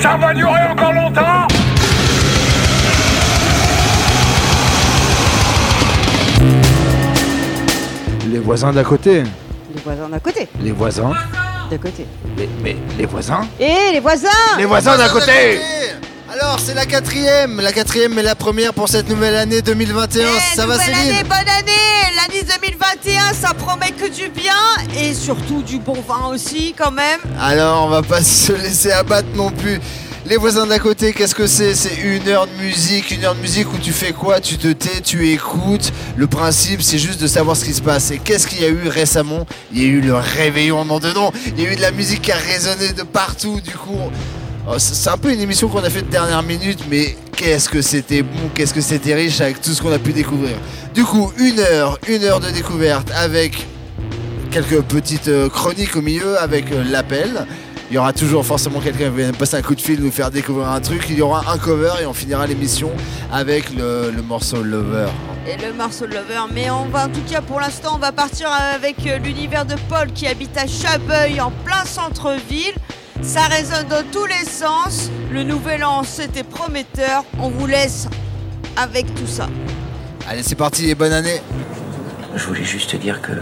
Ça va durer encore longtemps Les voisins d'à côté. Les voisins d'à côté. Les voisins. D'à côté. Les, mais les voisins Et les voisins Les voisins d'à côté Alors, c'est la quatrième, la quatrième et la première pour cette nouvelle année 2021. Eh, ça va, Céline année, bonne année L'année 2021, ça promet que du bien et surtout du bon vin aussi quand même. Alors, on va pas se laisser abattre non plus. Les voisins d'à côté, qu'est-ce que c'est? C'est une heure de musique, une heure de musique où tu fais quoi? Tu te tais, tu écoutes. Le principe, c'est juste de savoir ce qui se passe. Et qu'est-ce qu'il y a eu récemment? Il y a eu le réveillon, nom de nom. Il y a eu de la musique qui a résonné de partout. Du coup, c'est c'est un peu une émission qu'on a fait de dernière minute, mais qu'est-ce que c'était bon, qu'est-ce que c'était riche avec tout ce qu'on a pu découvrir. Du coup, une heure, une heure de découverte avec quelques petites euh, chroniques au milieu avec euh, l'appel. Il y aura toujours forcément quelqu'un qui va passer un coup de fil, nous faire découvrir un truc. Il y aura un cover et on finira l'émission avec le, morceau Lover. Et le morceau Lover. Mais on va en tout cas pour l'instant on va partir avec euh, l'univers de Paul qui habite à Chabeuil en plein centre-ville. Ça résonne dans tous les sens. Le nouvel an c'était prometteur. On vous laisse avec tout ça. Allez, c'est parti et bonne année. Je voulais juste te dire que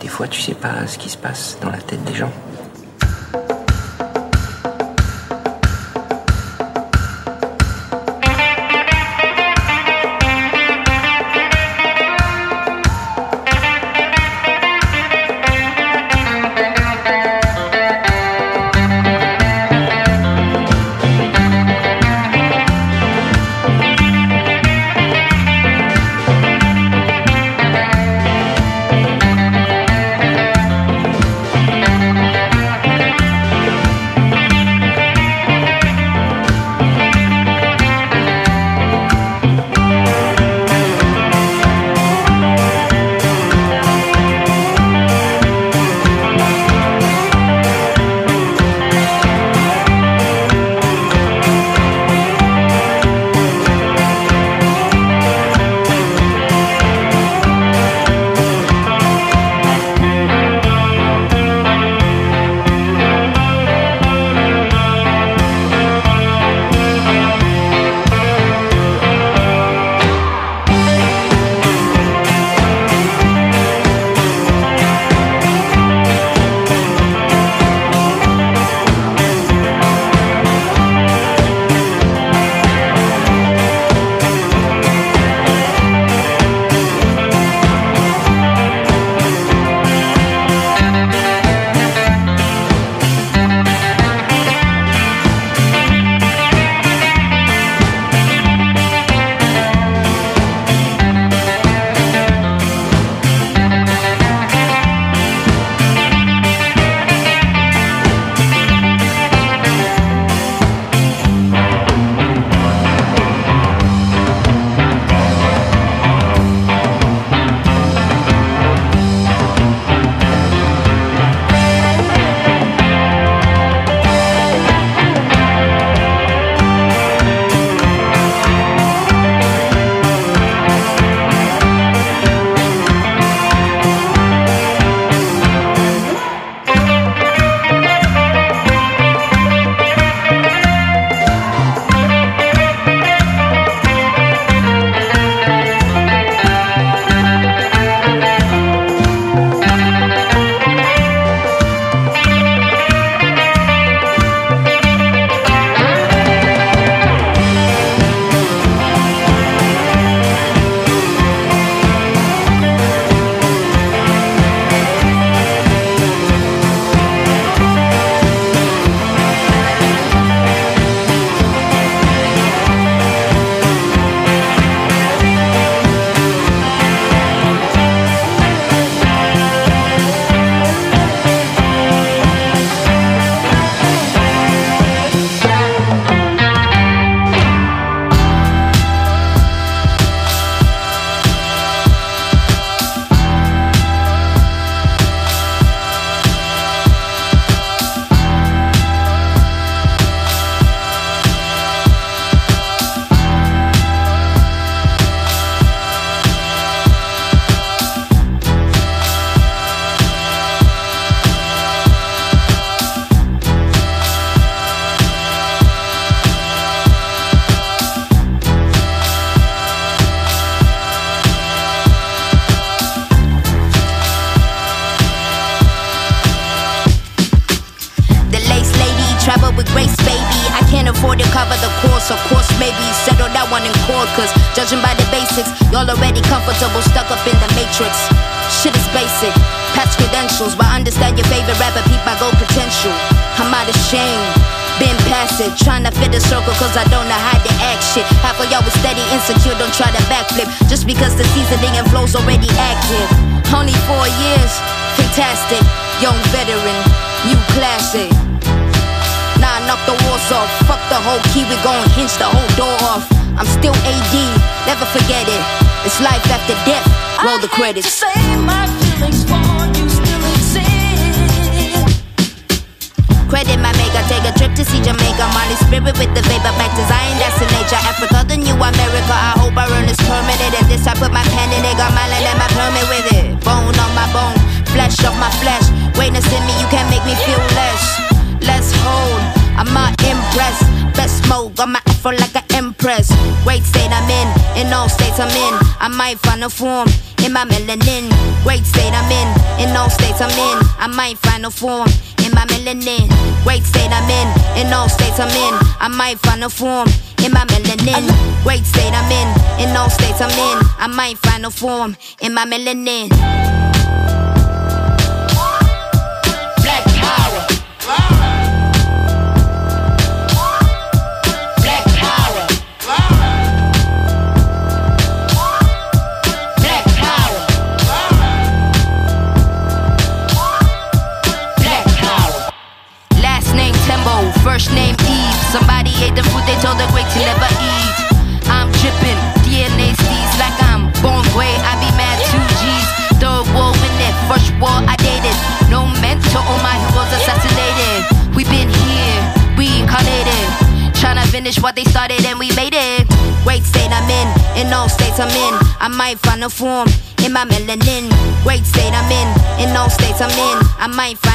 des fois, tu sais pas ce qui se passe dans la tête des gens. Course. Of course, maybe settle that one in court. Cause judging by the basics, y'all already comfortable, stuck up in the matrix. Shit is basic, past credentials, but understand your favorite rapper, peep I go potential. I'm out of shame. Been past it, trying to fit the circle cause I don't know how to act shit. Half of y'all was steady, insecure, don't try to backflip. Just because the seasoning and flow's already active. Only four years, fantastic. Young veteran, new classic. Knock the walls off. Fuck the whole key, we gon' hinge the whole door off. I'm still AD, never forget it. It's life after death. Roll the credits. I hate to say my feelings for you still exist. Credit my maker, take a trip to see Jamaica. Molly spirit with the vapor, back to Zion, that's the nature. Africa, the new America. I hope I earn this permanent. And this I put my pen in it, got my land and my permit with it. Bone on my bone, flesh off my flesh. Greatness in me, you can't make me feel less. Let's hold, I'm not impressed. Best mode, got my afro like an empress. Great state I'm in, in all states I'm in. I might find a form in my melanin. Great state I'm in, in all states I'm in. I might find a form in my melanin. Great state I'm in, in all states I'm in. I might find a form in my melanin. Great state I'm in, in all states I'm in. I might find a form in my melanin.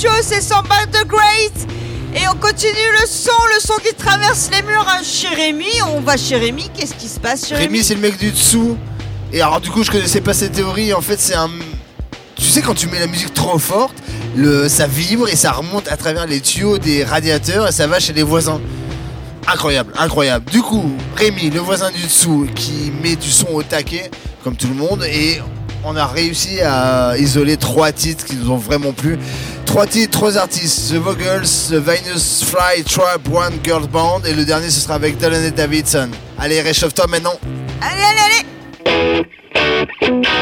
Bichos et Samba the Great. Et on continue le son, le son qui traverse les murs hein, chez Rémi. On va chez Rémi, qu'est-ce qui se passe chez Rémi Rémi, c'est le mec du dessous. Et alors, du coup, je connaissais pas cette théorie. En fait, c'est un. Tu sais, quand tu mets la musique trop forte, le... ça vibre et ça remonte à travers les tuyaux des radiateurs et ça va chez les voisins. Incroyable, incroyable. Du coup, Rémi, le voisin du dessous, qui met du son au taquet, comme tout le monde, et on a réussi à isoler trois titres qui nous ont vraiment plu. Trois titres, trois artistes, The Vogels, The Venus Fly Trap One Girl Band, et le dernier ce sera avec Delaney Davidson. Allez, réchauffe-toi maintenant. Allez, allez, allez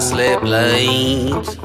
I slept late.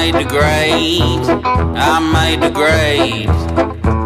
made the grade. I made the grade.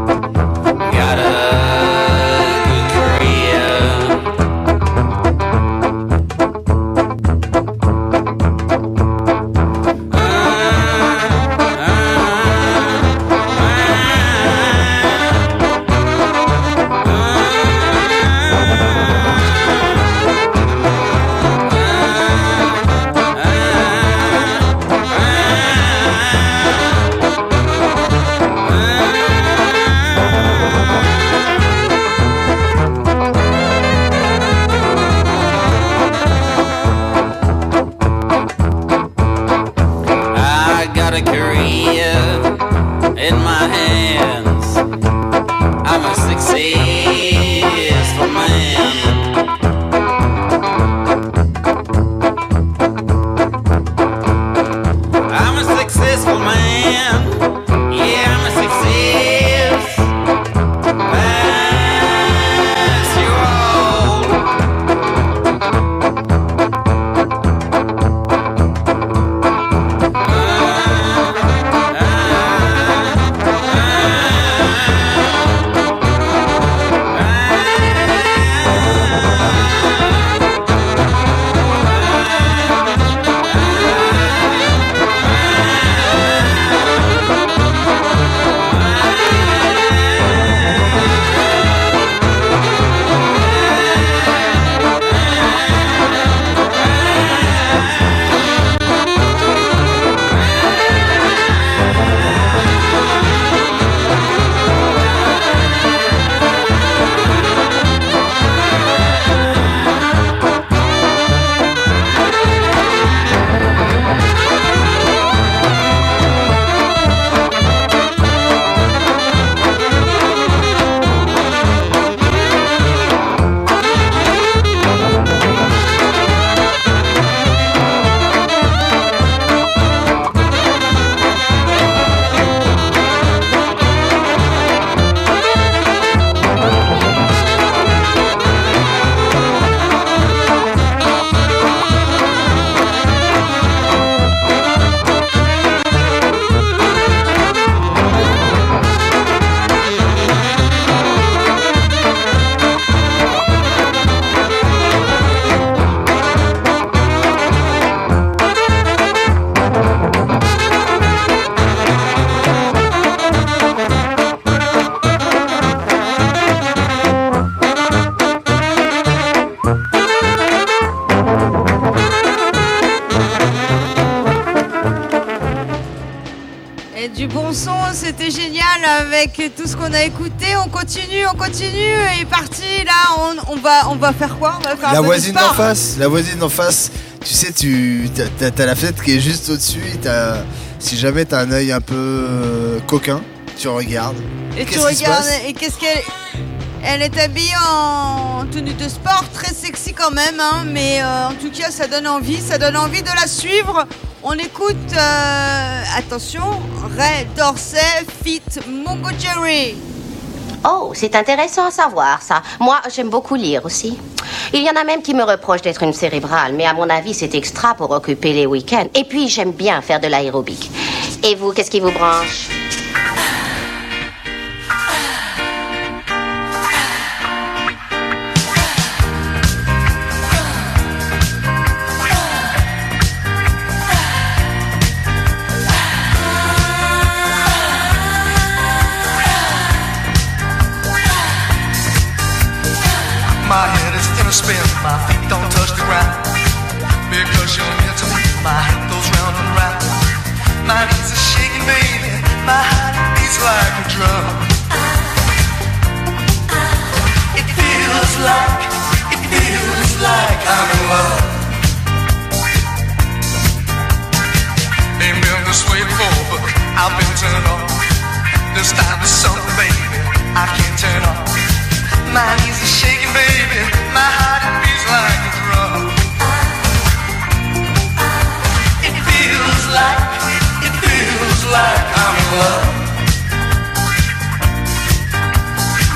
Continue, on continue. Et parti, là, on, on va, on va faire quoi? On va faire un La voisine d'en face, la voisine d'en face, tu sais, tu t'as- t'as la fenêtre qui est juste au-dessus. t'as- Si jamais t'as un œil un peu euh, coquin, tu regardes. Et tu Qu'est-ce regardes, et qu'est-ce qu'elle. Elle est habillée en tenue de sport, très sexy quand même, hein, mais euh, en tout cas ça donne envie, ça donne envie de la suivre. On écoute, euh, attention, Ray Dorsey fit Mungo Jerry. Oh, c'est intéressant à savoir ça. Moi, j'aime beaucoup lire aussi. Il y en a même qui me reprochent d'être une cérébrale, mais à mon avis, c'est extra pour occuper les week-ends. Et puis, j'aime bien faire de l'aérobic. Et vous, qu'est-ce qui vous branche? My feet don't touch the ground. Because to me, my head goes round and round. My knees are shaking, baby, my heart beats like a drum. It feels like, it feels like I'm in love. Ain't been this way before, but I've been turned on. This time is something, baby, I can't turn off. My knees are shaking, baby, my heart beats like a drum. It feels like, it feels like I'm in love.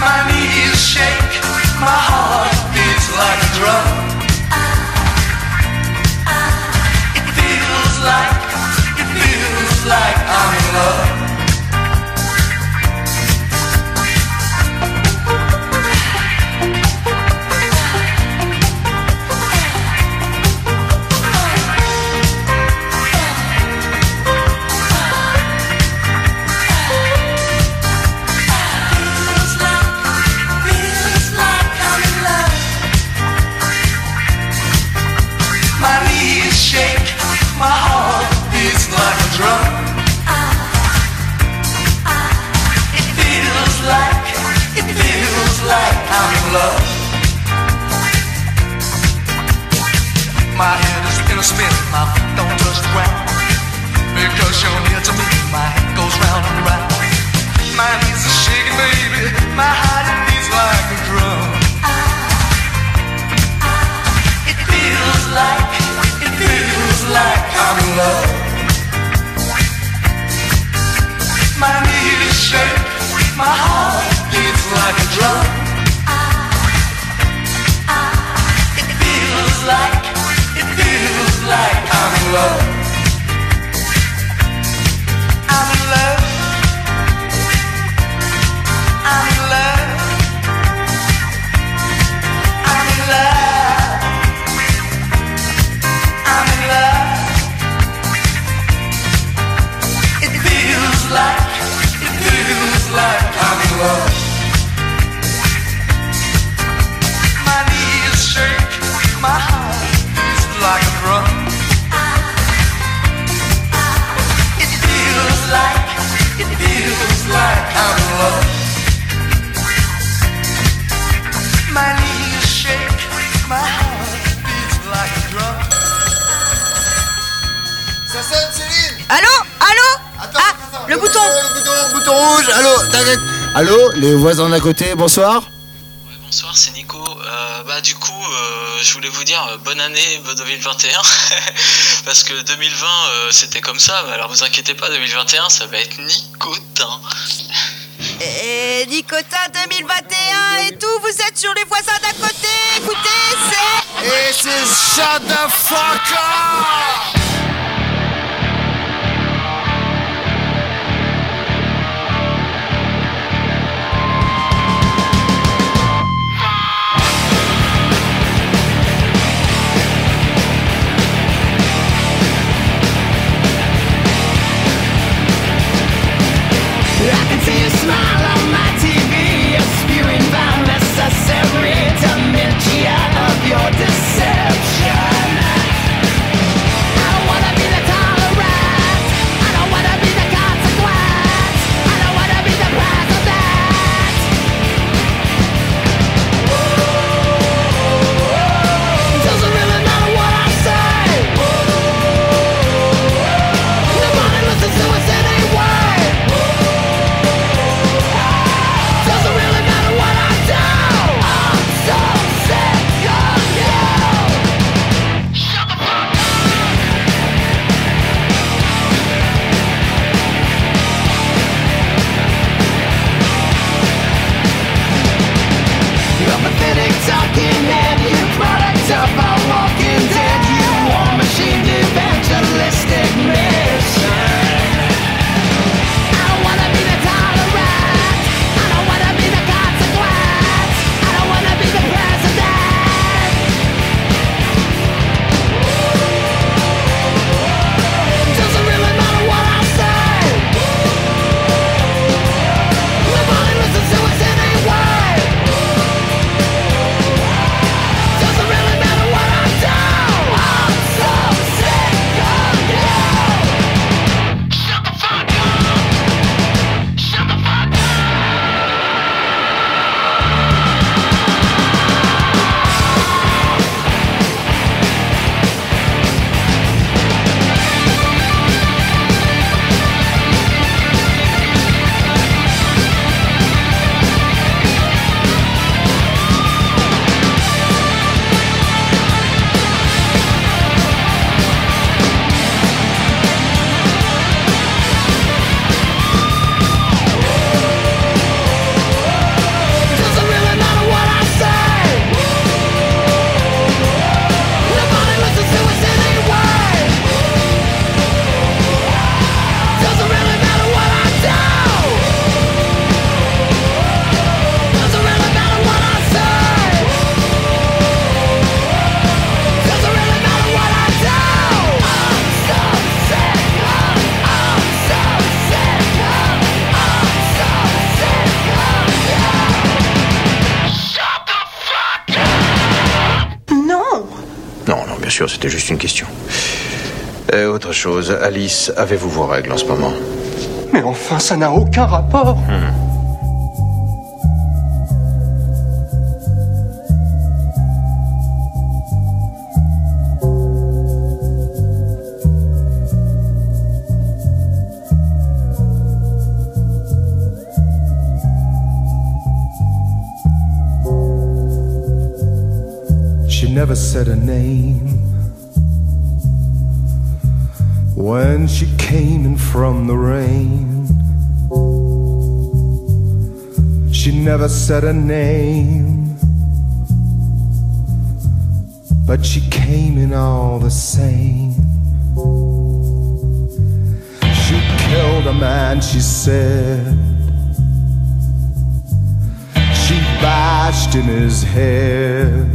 My knees shake, my heart beats like a drum. It feels like, it feels like I'm in love. Allô Allô Attends, Ah, attends, le bouton Le bouton, le bouton rouge Allô t'inquiète. Allô Les voisins d'à côté, bonsoir Bonsoir, c'est Nico. Euh, bah du coup, euh, je voulais vous dire euh, bonne année 2021 parce que 2020 euh, c'était comme ça. Mais alors vous inquiétez pas, 2021 ça va être nicotin. Et Nicota 2021 et tout, vous êtes sur les voisins d'à côté. Écoutez, c'est. Et c'est Shut sûr, c'était juste une question. Et autre chose, Alice, avez-vous vos règles en ce moment? Mais enfin, ça n'a aucun rapport. Hmm. She never said a name when she came in from the rain. She never said a name, but she came in all the same. She killed a man, she said. She bashed in his head.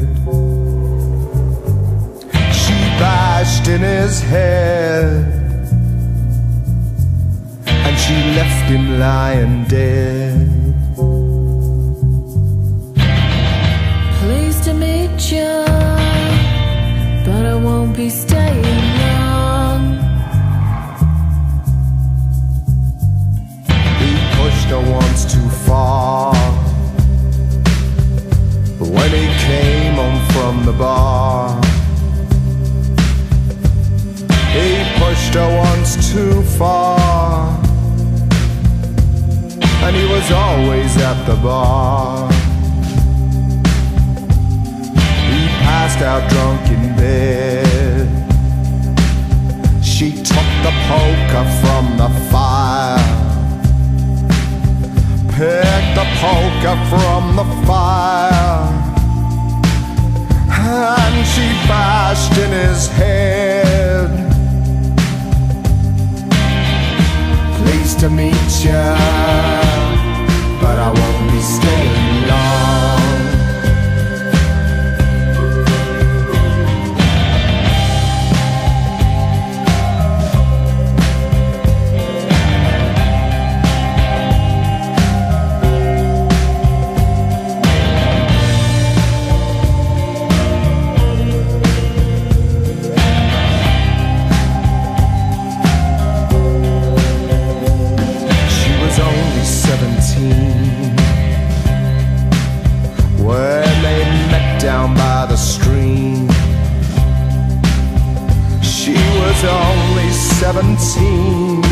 She bashed in his head. She left him lying dead. Pleased to meet you, but I won't be staying long. He pushed her once too far. When he came home from the bar, he pushed her once too far. And he was always at the bar. He passed out drunk in bed. She took the poker from the fire. Picked the poker from the fire. And she bashed in his head. Pleased to meet ya, but I won't be staying was only 17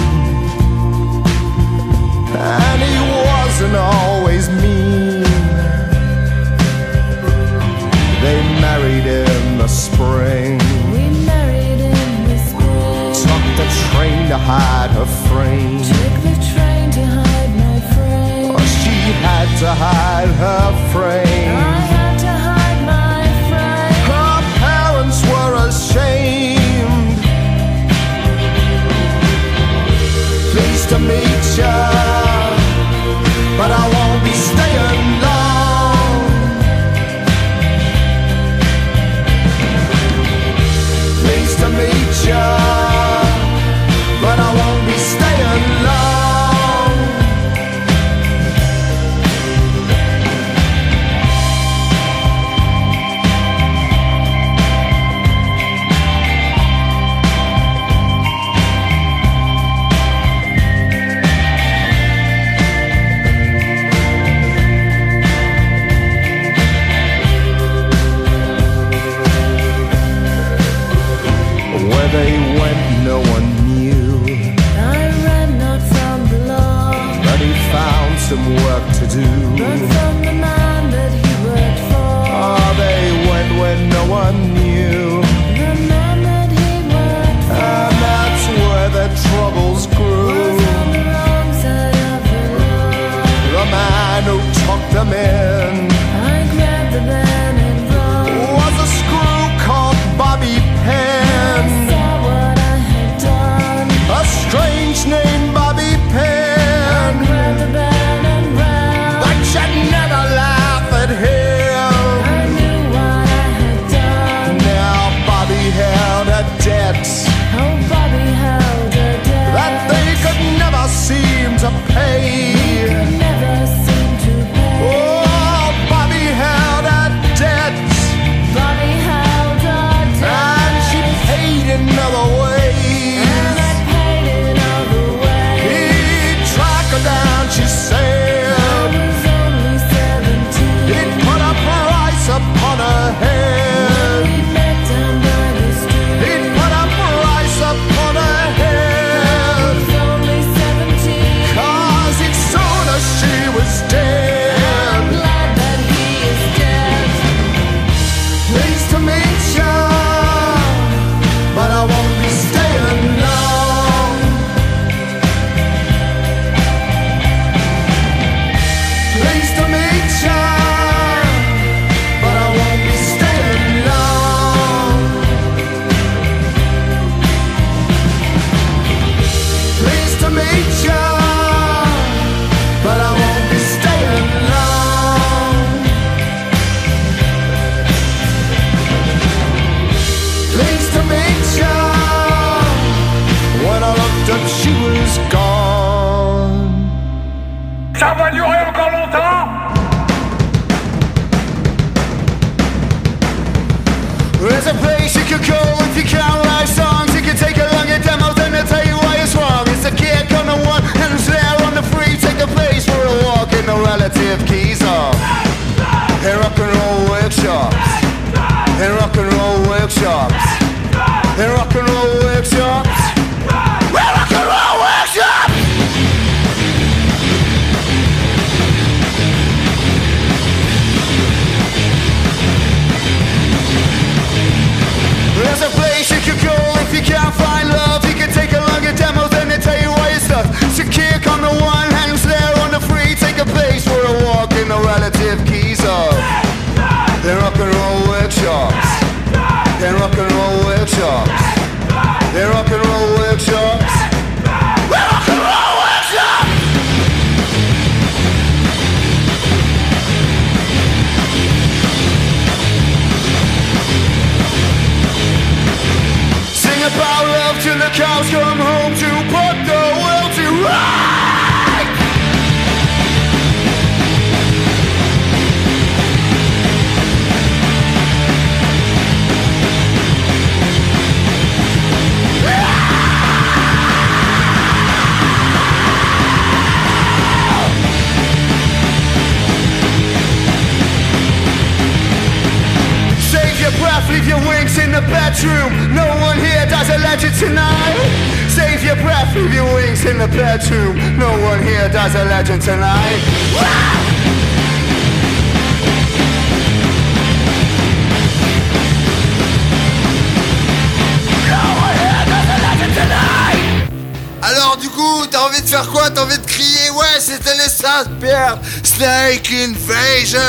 and he wasn't always mean. They married in the spring. We married in the spring. Took the train to hide her frame. Took the train to hide my frame. Oh, she had to hide her frame. They're Rock and Roll workshops. Your wings in the bedroom. No one here does a legend tonight. Save your breath, leave your wings in the bedroom. No one here does a legend tonight. Alors du coup, t'as envie de faire quoi? T'as envie de crier? Ouais, c'était les Saint-Pierre Snake Invasion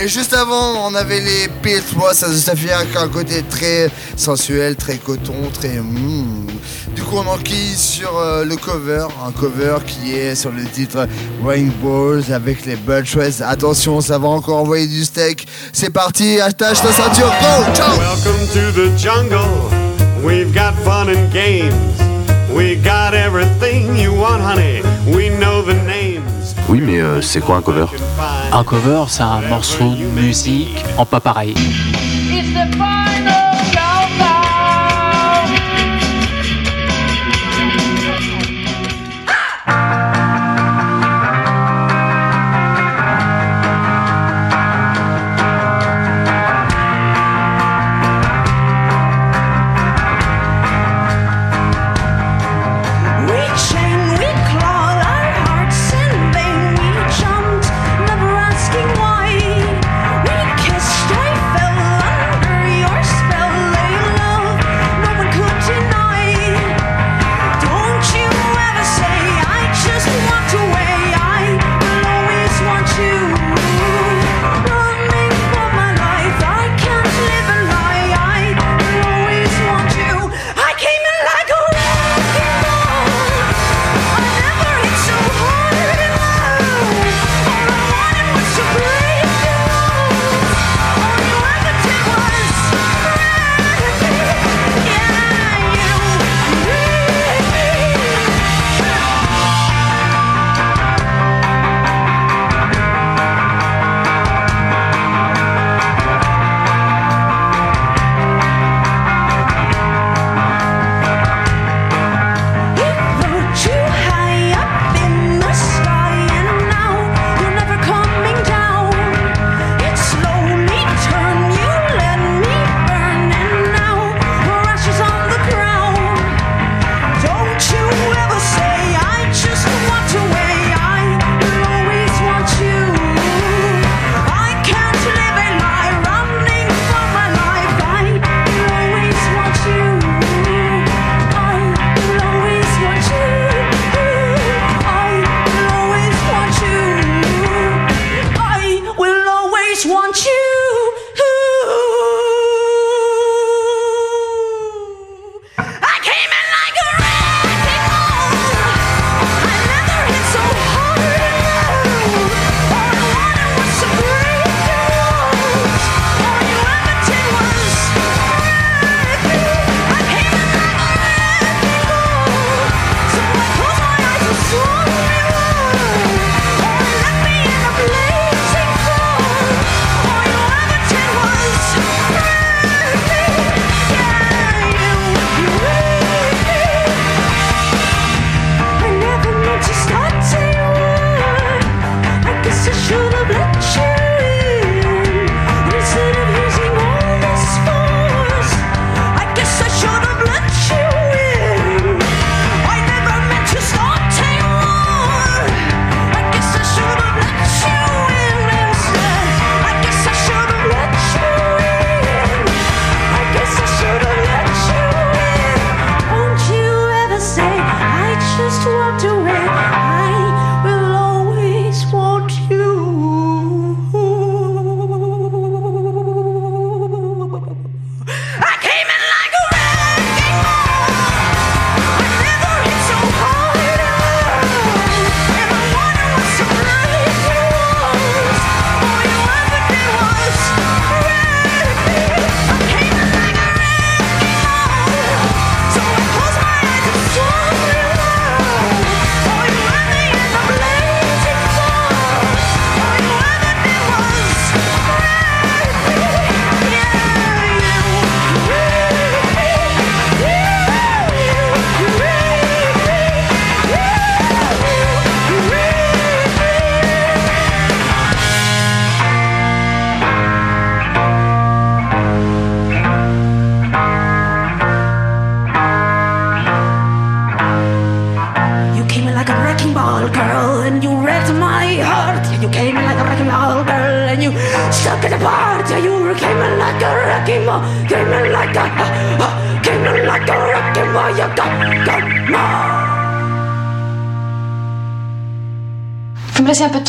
Et juste avant, on avait les Pills. Moi, ça, ça fait un, un côté très sensuel, très coton, très... mm. Du coup, on enquille sur euh, le cover, un cover qui est sur le titre Rainbows avec les Butchers. Attention, ça va encore envoyer du steak. C'est parti, attache ta ceinture, go, ciao Welcome to the jungle. We've got fun and games. We got everything you want, honey. We know the names. Oui, mais euh, c'est quoi un cover? Un cover, c'est un morceau de musique en pas pareil.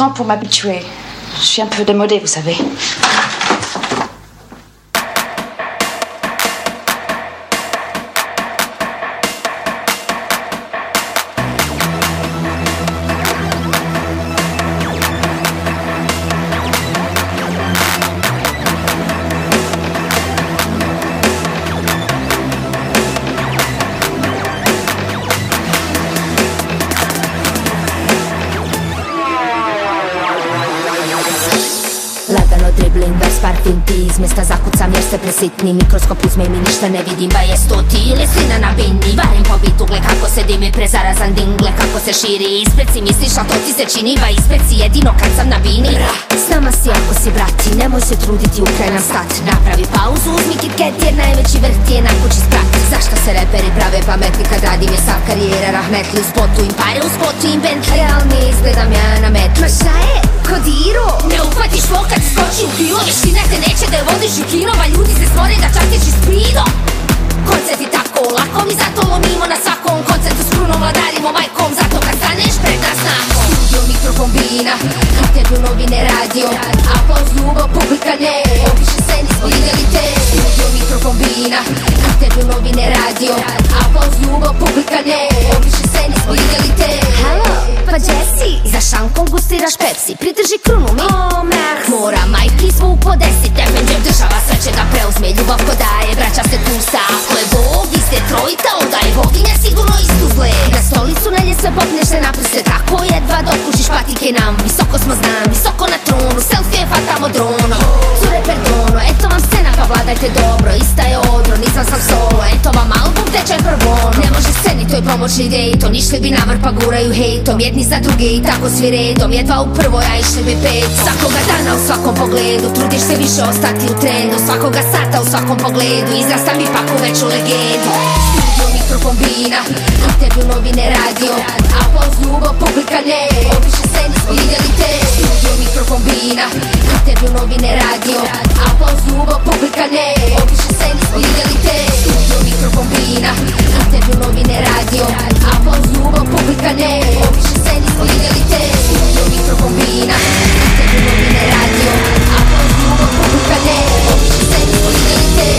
Pour m'habituer. Je suis un peu démodée, vous savez. Dribling bez parting Mjesta zakucam jer ste presitni Mikroskop uzme mi ništa ne vidim Ba jest to ti ili slina na bini Varim po bitu gle kako se dimi Prezarazan dingle kako se širi Ispred si misliš a to ti se čini Ba ispred si jedino kad sam na bini S nama si ako si brati Nemoj se truditi ukraj nam stat Napravi pauzu uzmi KitKat jer najveći vrh ti je na kući sprati Zašto se reperi prave pametni kad radim je sav karijera Rahmetli u spotu im pare u spotu im Bentley Realni izgledam ja na metlu Ma šta je? Kodiro? Ne uhvatiš fok kad skoči u krilo Vještina te neće da vodiš u kino Ma ljudi se stvore da častiš iz prido Koncert je tako lako mi zato lomimo na svakom koncertu s krunom vladarimo majkom Zato kad staneš pred nas nakon Studio mikrokombina, intervju novine radio Aplauz ljubav publika ne. Obiše se nismo vidjeli te. Studio mikrokombina, intervju novine radio Aplauz ljubav publika ne. Obiše se nismo vidjeli te. Halo, pa Jesse Za šankom gustiraš Pepsi. Pridrži krunu mi. Oh, Max. Mora majki smo po deset Defender država sve će da preuzme. Ljubav ko daje, braća se tu sa. Ako je Bog, vi ste trojka Onda je boginja sigurno istu zle. Na stolicu nelje se popneš se Tako jedva dokušiš patike nam Visoko smo znam, visoko na tronu Selfie fatamo dronom Cure perdono, eto vam scena pa vladajte dobro Ista je odro, nisam sam solo. Eto vam album tečaj prvono. Ne može sceni, to je pomoćni dejton Išli bi na vrh pa guraju hejtom. Jedni za druge i tako svi redom Jedva u prvoj, a išli bi pet Svakoga dana u svakom pogledu Trudiš se više ostati u trendu. Svakoga sata u svakom pogledu Izrasta mi pak u veću legendu Studio mikrokombina Intervju novine radio Aplauz ljubav publika ne Obiše se nismo vidjeli te. Studio mikrokombina Intervju novine radio Aplauz ljubav publika ne Obiše se nismo vidjeli te. Studio mikrokombina Intervju novine radio Aplauz ljubav publika ne Obiše se nismo vidjeli te. Studio mikrokombina Intervju novine radio Aplauz ljubav publika ne Obiše se nismo vidjeli te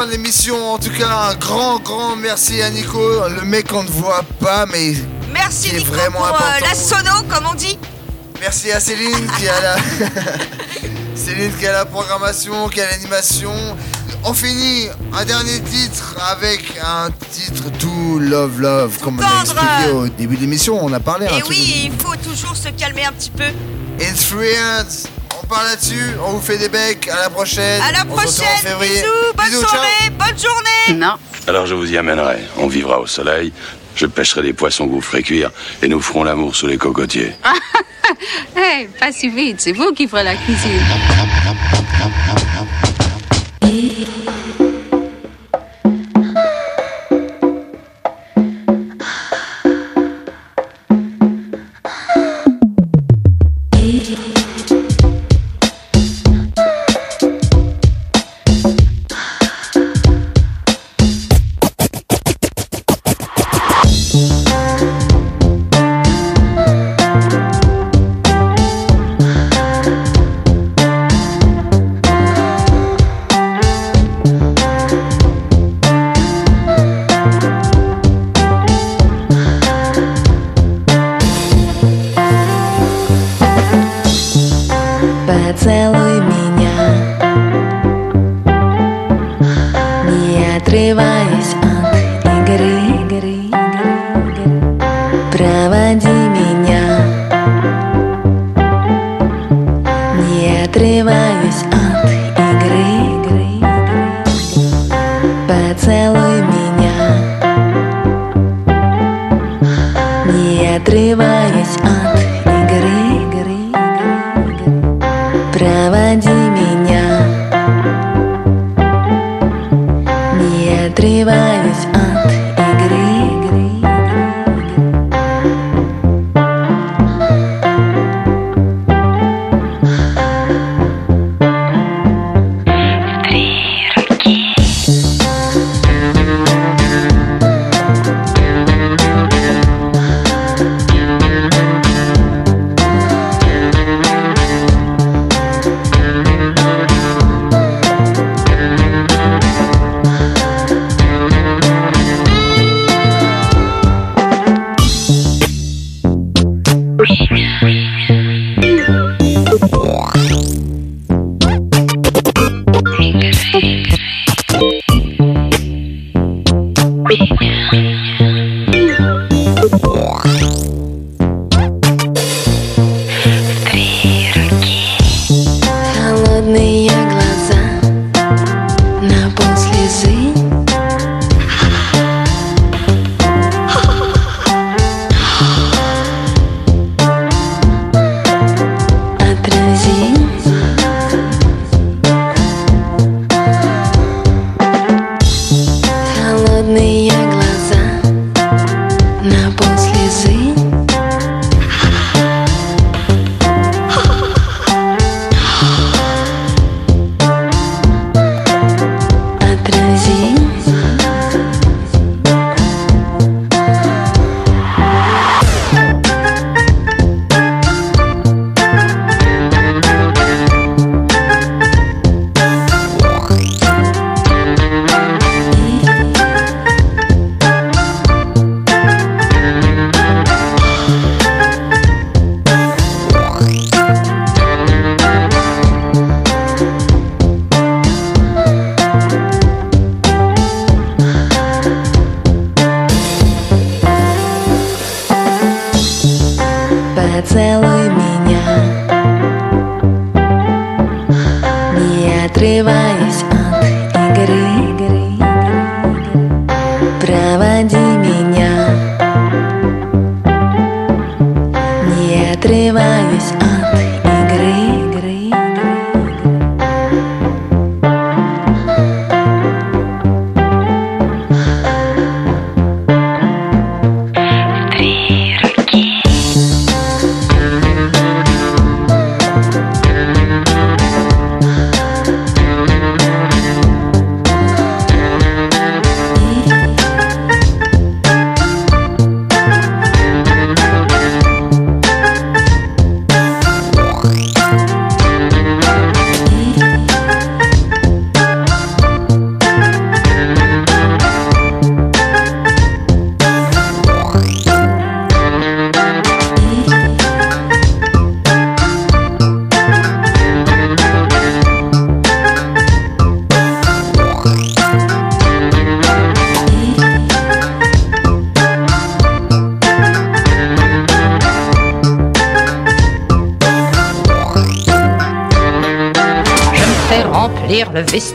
fin de l'émission. En tout cas, un grand, grand merci à Nico, le mec qu'on ne voit pas, mais Merci qui est Nico vraiment pour euh, important. la sono, comme on dit. Merci à Céline qui a la Céline qui a la programmation, qui a l'animation. On finit un dernier titre avec un titre To Love Love, comme on a expliqué au début de l'émission. On a parlé un Et truc oui, il faut toujours se calmer un petit peu. In là-dessus. On vous fait des becs. À la prochaine. À la On en prochaine, février. bisous, bonne Bisous, ciao. soirée, bonne journée. Non. Alors je vous y amènerai. On vivra au soleil. Je pêcherai des poissons que vous ferez cuire et nous ferons l'amour sous les cocotiers. Hey, pas si vite, c'est vous qui ferez la cuisine.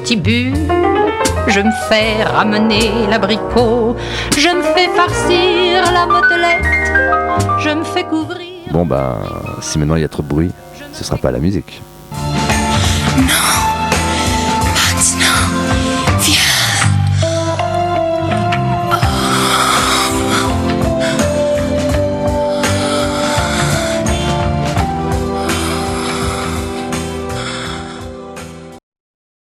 Je me fais ramener l'abricot. Je me fais farcir la motelette. Je me fais couvrir. Bon, bah, si maintenant il y a trop de bruit, ce sera pas la musique.